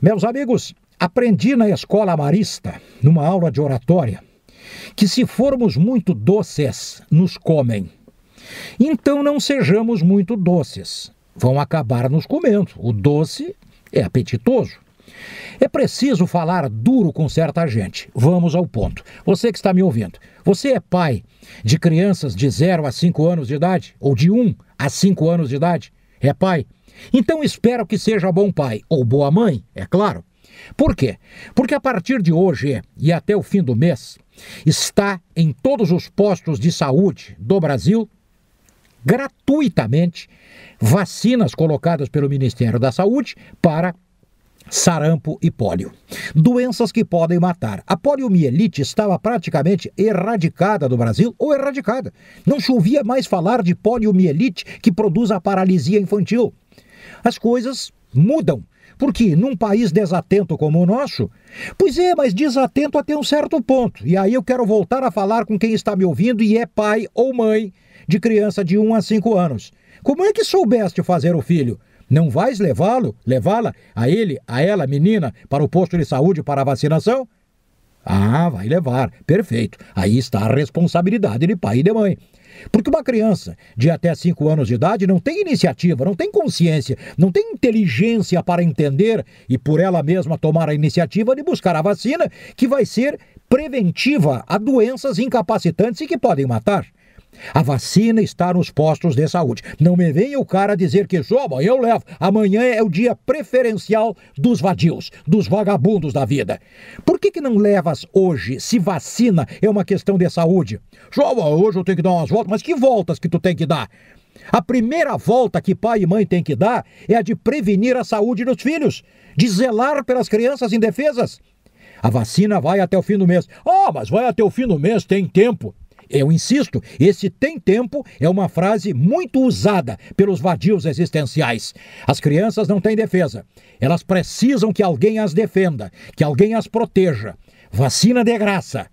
Meus amigos, aprendi na escola marista, numa aula de oratória, que se formos muito doces, nos comem. Então não sejamos muito doces, vão acabar nos comendo. O doce é apetitoso. É preciso falar duro com certa gente. Vamos ao ponto. Você que está me ouvindo, você é pai de crianças de 0 a 5 anos de idade? Ou de 1 a 5 anos de idade? É pai? Então espero que seja bom pai ou boa mãe, é claro. Por quê? Porque a partir de hoje e até o fim do mês, está em todos os postos de saúde do Brasil, gratuitamente, vacinas colocadas pelo Ministério da Saúde para sarampo e pólio. Doenças que podem matar. A poliomielite estava praticamente erradicada do Brasil ou erradicada. Não chovia mais falar de poliomielite que produz a paralisia infantil. As coisas mudam. Porque num país desatento como o nosso, pois é, mas desatento até um certo ponto. E aí eu quero voltar a falar com quem está me ouvindo e é pai ou mãe de criança de 1 a 5 anos. Como é que soubeste fazer o filho? Não vais levá-lo, levá-la, a ele, a ela, menina, para o posto de saúde para a vacinação? Ah, vai levar. Perfeito. Aí está a responsabilidade de pai e de mãe. Porque uma criança de até 5 anos de idade não tem iniciativa, não tem consciência, não tem inteligência para entender e por ela mesma tomar a iniciativa de buscar a vacina que vai ser preventiva a doenças incapacitantes e que podem matar. A vacina está nos postos de saúde. Não me venha o cara dizer que só amanhã eu levo. Amanhã é o dia preferencial dos vadios, dos vagabundos da vida. Por que, que não levas hoje, se vacina é uma questão de saúde? Só hoje eu tenho que dar umas voltas, mas que voltas que tu tem que dar? A primeira volta que pai e mãe têm que dar é a de prevenir a saúde dos filhos, de zelar pelas crianças indefesas. A vacina vai até o fim do mês. Ah, oh, mas vai até o fim do mês, tem tempo. Eu insisto, esse tem tempo é uma frase muito usada pelos vadios existenciais. As crianças não têm defesa. Elas precisam que alguém as defenda, que alguém as proteja. Vacina de graça.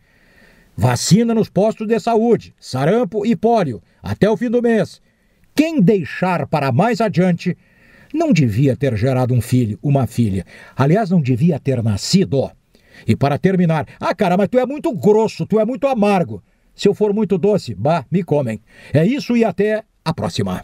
Vacina nos postos de saúde, sarampo e pólio, até o fim do mês. Quem deixar para mais adiante não devia ter gerado um filho, uma filha. Aliás, não devia ter nascido. E para terminar, ah, cara, mas tu é muito grosso, tu é muito amargo. Se eu for muito doce, bah, me comem. É isso e até a próxima.